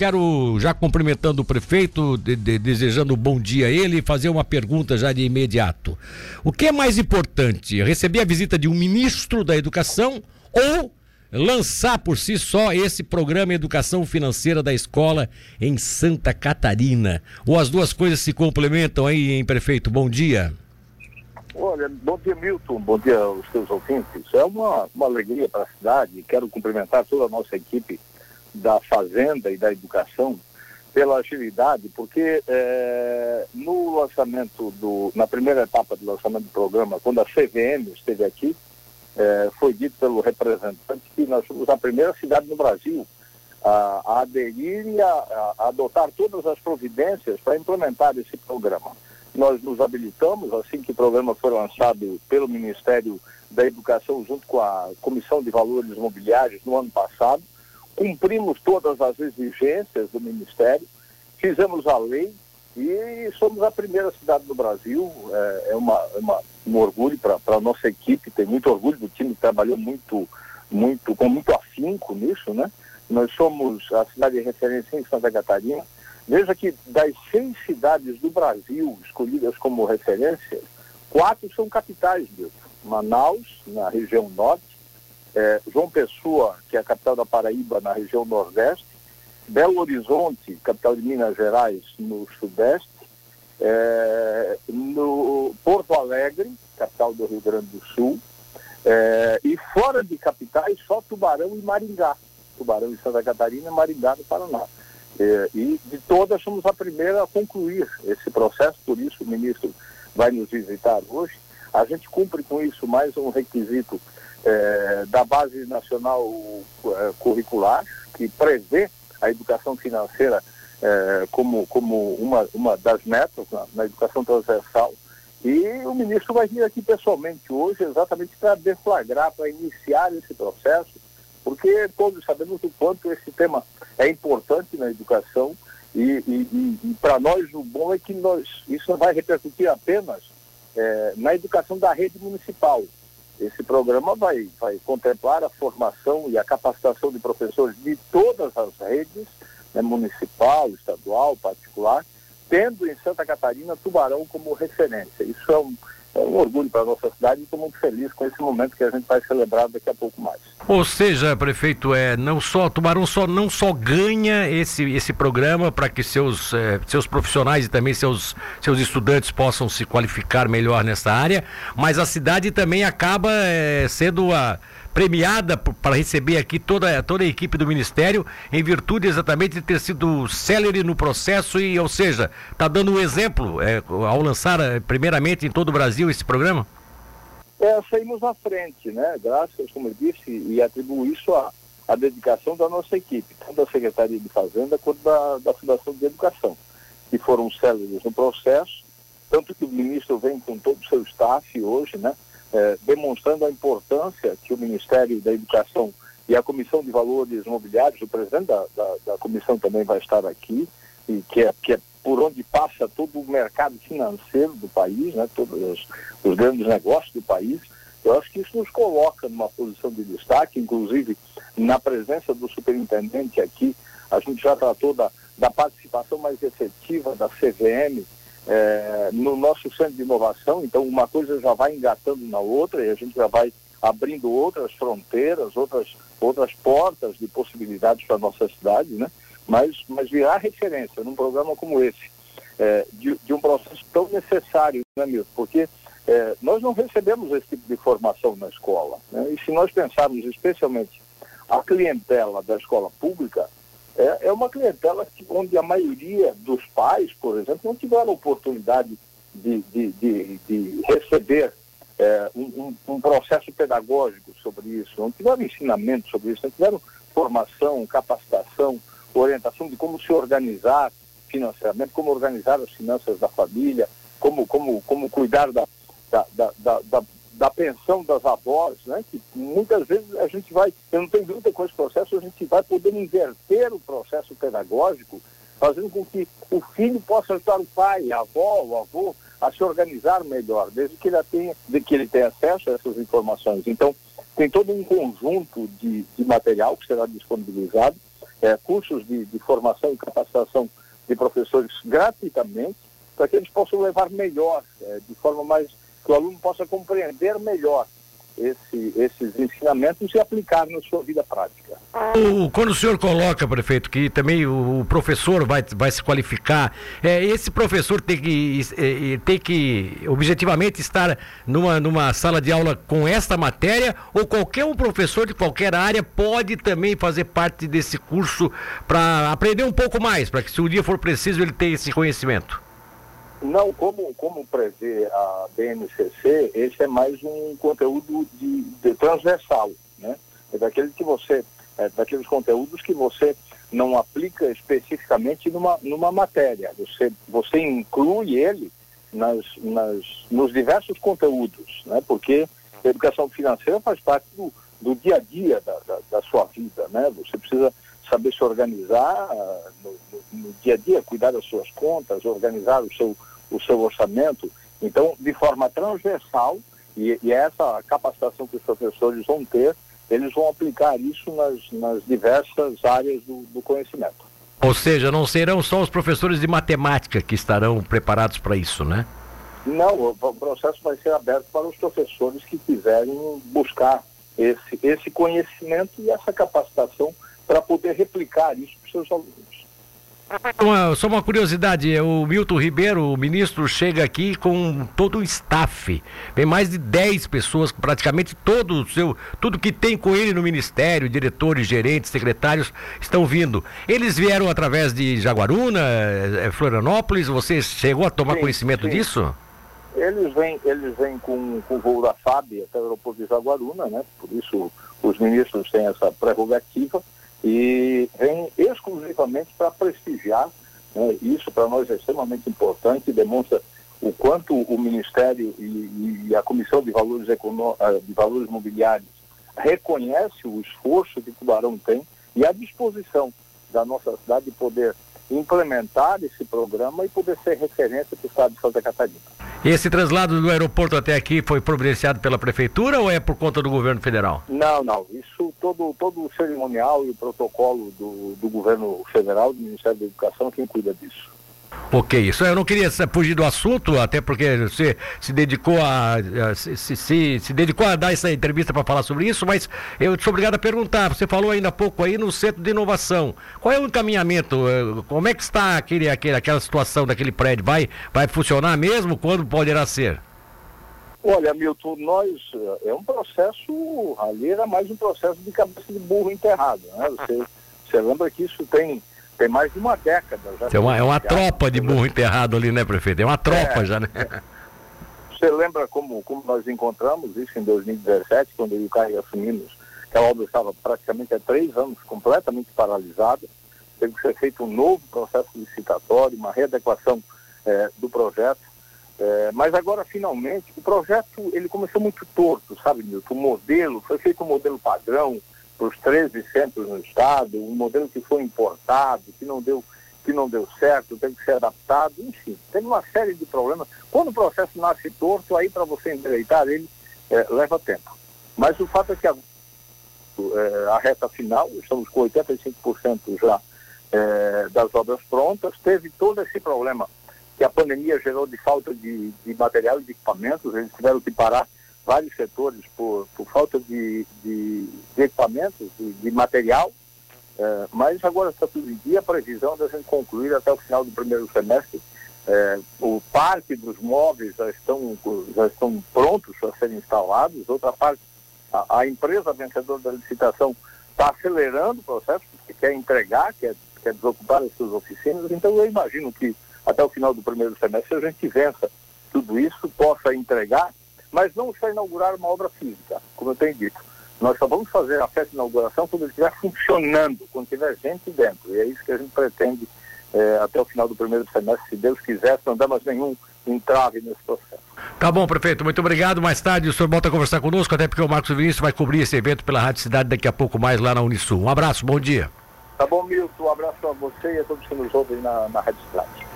quero já cumprimentando o prefeito, de, de, desejando um bom dia a ele, fazer uma pergunta já de imediato. O que é mais importante, receber a visita de um ministro da Educação ou lançar por si só esse programa Educação Financeira da Escola em Santa Catarina? Ou as duas coisas se complementam aí, hein, prefeito? Bom dia. Olha, bom dia, Milton. Bom dia aos seus ouvintes. É uma, uma alegria para a cidade. Quero cumprimentar toda a nossa equipe da Fazenda e da Educação pela agilidade, porque é, no lançamento do, na primeira etapa do lançamento do programa, quando a CVM esteve aqui, é, foi dito pelo representante que nós somos a primeira cidade no Brasil a, a aderir e a, a adotar todas as providências para implementar esse programa. Nós nos habilitamos, assim que o programa foi lançado pelo Ministério da Educação, junto com a Comissão de Valores Imobiliários no ano passado, cumprimos todas as exigências do Ministério, fizemos a lei e somos a primeira cidade do Brasil. É, é uma, é uma, um orgulho para a nossa equipe, tem muito orgulho do time trabalhou muito, muito, com muito afinco nisso, né? Nós somos a cidade de referência em Santa Catarina Veja que das seis cidades do Brasil escolhidas como referência, quatro são capitais, Milton. Manaus, na região norte, é, João Pessoa, que é a capital da Paraíba, na região nordeste, Belo Horizonte, capital de Minas Gerais, no sudeste, é, no Porto Alegre, capital do Rio Grande do Sul, é, e fora de capitais, só Tubarão e Maringá. Tubarão em Santa Catarina e Maringá no Paraná. É, e de todas somos a primeira a concluir esse processo, por isso o ministro vai nos visitar hoje. A gente cumpre com isso mais um requisito é, da Base Nacional é, Curricular, que prevê a educação financeira é, como, como uma, uma das metas na, na educação transversal. E o ministro vai vir aqui pessoalmente hoje, exatamente para deflagrar, para iniciar esse processo porque todos sabemos o quanto esse tema é importante na educação e, e, e, para nós o bom é que nós, isso não vai repercutir apenas é, na educação da rede municipal. Esse programa vai, vai contemplar a formação e a capacitação de professores de todas as redes, né, municipal, estadual, particular, tendo em Santa Catarina Tubarão como referência. Isso é um, é um orgulho para a nossa cidade e estou muito feliz com esse momento que a gente vai celebrar daqui a pouco mais. Ou seja, prefeito, é, não só Tubarão só, não só ganha esse, esse programa para que seus, é, seus profissionais e também seus, seus estudantes possam se qualificar melhor nessa área, mas a cidade também acaba é, sendo a premiada para receber aqui toda, toda a equipe do Ministério, em virtude exatamente de ter sido célere no processo e, ou seja, está dando um exemplo é, ao lançar é, primeiramente em todo o Brasil esse programa? É, saímos à frente, né? Graças, como eu disse, e atribuo isso à, à dedicação da nossa equipe, tanto da Secretaria de Fazenda quanto da, da Fundação de Educação, que foram céleres no processo, tanto que o ministro vem com todo o seu staff hoje, né? É, demonstrando a importância que o Ministério da Educação e a Comissão de Valores Imobiliários, o presidente da, da, da comissão também vai estar aqui, e que é, que é por onde passa todo o mercado financeiro do país, né, todos os, os grandes negócios do país. Eu acho que isso nos coloca numa posição de destaque, inclusive na presença do superintendente aqui, a gente já tratou da, da participação mais efetiva da CVM é, no nosso centro de inovação, então uma coisa já vai engatando na outra e a gente já vai abrindo outras fronteiras, outras, outras portas de possibilidades para a nossa cidade, né? Mas, mas virar referência num programa como esse, é, de, de, um processo tão necessário, né, Milton? Porque é, nós não recebemos esse tipo de formação na escola. Né? E se nós pensarmos especialmente a clientela da escola pública, é, é uma clientela que, onde a maioria dos pais, por exemplo, não tiveram oportunidade de, de, de, de receber é, um, um, processo pedagógico sobre isso, não tiveram ensinamento sobre isso, não tiveram formação, capacitação, orientação de como se organizar financeiramente, como organizar as finanças da família, como, como, como cuidar da, da, da, da, da pensão das avós, né? que muitas vezes a gente vai, eu não tenho dúvida com esse processo, a gente vai poder inverter o processo pedagógico, fazendo com que o filho possa ajudar o pai, a avó, o avô a se organizar melhor, desde que ele tenha, de que ele tenha acesso a essas informações. Então, tem todo um conjunto de, de material que será disponibilizado é, cursos de, de formação e capacitação de professores gratuitamente, para que eles possam levar melhor, é, de forma mais que o aluno possa compreender melhor esse, esses ensinamentos e aplicar na sua vida prática. O, quando o senhor coloca, prefeito, que também o, o professor vai, vai se qualificar, é, esse professor tem que, é, é, tem que objetivamente estar numa, numa sala de aula com esta matéria ou qualquer um professor de qualquer área pode também fazer parte desse curso para aprender um pouco mais, para que se um dia for preciso ele tenha esse conhecimento? Não, como, como prevê a BNCC, esse é mais um conteúdo de, de transversal, né? É daquele que você, é daqueles conteúdos que você não aplica especificamente numa, numa matéria. Você, você inclui ele nas, nas, nos diversos conteúdos, né? Porque a educação financeira faz parte do, do dia a dia da, da, da sua vida, né? Você precisa saber se organizar uh, no, no, no, dia a dia, cuidar das suas contas, organizar o seu, o seu orçamento. Então, de forma transversal, e, e essa capacitação que os professores vão ter, eles vão aplicar isso nas, nas diversas áreas do, do conhecimento. Ou seja, não serão só os professores de matemática que estarão preparados para isso, né? Não, o, o processo vai ser aberto para os professores que quiserem buscar esse, esse conhecimento e essa capacitação para poder replicar isso para os seus alunos. Uma, só uma curiosidade, o Milton Ribeiro, o ministro, chega aqui com todo o staff. Tem mais de 10 pessoas, praticamente todo o seu, tudo que tem com ele no ministério, diretores, gerentes, secretários, estão vindo. Eles vieram através de Jaguaruna, é, Florianópolis, você chegou a tomar sim, conhecimento sim. disso? Eles vêm, eles vêm com, com o voo da FAB até o aeroporto de Jaguaruna, né? Por isso os ministros têm essa prerrogativa e vem exclusivamente para prestigiar. Né? Isso para nós é extremamente importante, demonstra o quanto o Ministério e, e a Comissão de Valores, Econô eh, de Valores Mobiliários reconhece o esforço que Tubarão tem e a disposição da nossa cidade de poder implementar esse programa e poder ser referência para o estado de Santa Catarina. Esse traslado do aeroporto até aqui foi providenciado pela prefeitura ou é por conta do governo federal? Não, não. Isso, todo, todo o cerimonial e o protocolo do, do governo federal, do Ministério da Educação, quem cuida disso. Ok, isso eu não queria fugir do assunto, até porque você se dedicou a, a se, se, se, dedicou a dar essa entrevista para falar sobre isso, mas eu sou obrigado a perguntar. Você falou ainda há pouco aí no centro de inovação. Qual é o encaminhamento? Eh, como é que está aquele, aquele, aquela situação daquele prédio? Vai, vai funcionar mesmo? Quando poderá ser? Olha, Milton, nós eh, é um processo, ali era mais um processo de cabeça de burro enterrado, né? Você, você lembra que isso tem tem mais de uma década. Já é uma, é uma tropa de burro enterrado ali, né, prefeito? É uma tropa é, já, né? É. Você lembra como, como nós encontramos isso em 2017, quando eu e o Caio assumimos que a obra estava praticamente há três anos completamente paralisada, teve que ser feito um novo processo licitatório, uma readequação mas agora, finalmente, o projeto ele começou muito torto, sabe, Milton? O modelo, foi feito um modelo padrão, para os 13 centros no estado, um modelo que foi importado, que não deu, que não deu certo, teve que ser adaptado, enfim, tem uma série de problemas. Quando o processo nasce torto, aí para você endireitar ele é, leva tempo. Mas o fato é que a, é, a reta final, estamos com 85% já é, das obras prontas, teve todo esse problema que a pandemia gerou de falta de, de material e de equipamentos, eles tiveram que parar vários setores por, por falta de, de, de equipamentos, de, de material, é, mas agora está tudo em dia, a previsão da gente concluir até o final do primeiro semestre. É, o parque dos móveis já estão, já estão prontos para serem instalados, outra parte, a, a empresa vencedora da licitação está acelerando o processo, porque quer entregar, quer, quer desocupar as suas oficinas, então eu imagino que até o final do primeiro semestre a gente vença tudo isso, possa entregar mas não está inaugurar uma obra física, como eu tenho dito. Nós só vamos fazer a festa de inauguração quando ele estiver funcionando, quando tiver gente dentro. E é isso que a gente pretende é, até o final do primeiro semestre, se Deus quiser, não damos nenhum entrave nesse processo. Tá bom, prefeito, muito obrigado. Mais tarde o senhor volta a conversar conosco, até porque o Marcos Vinícius vai cobrir esse evento pela Rádio Cidade daqui a pouco mais lá na Unisul. Um abraço, bom dia. Tá bom, Milton, um abraço a você e a todos que nos ouvem na, na Rádio Cidade.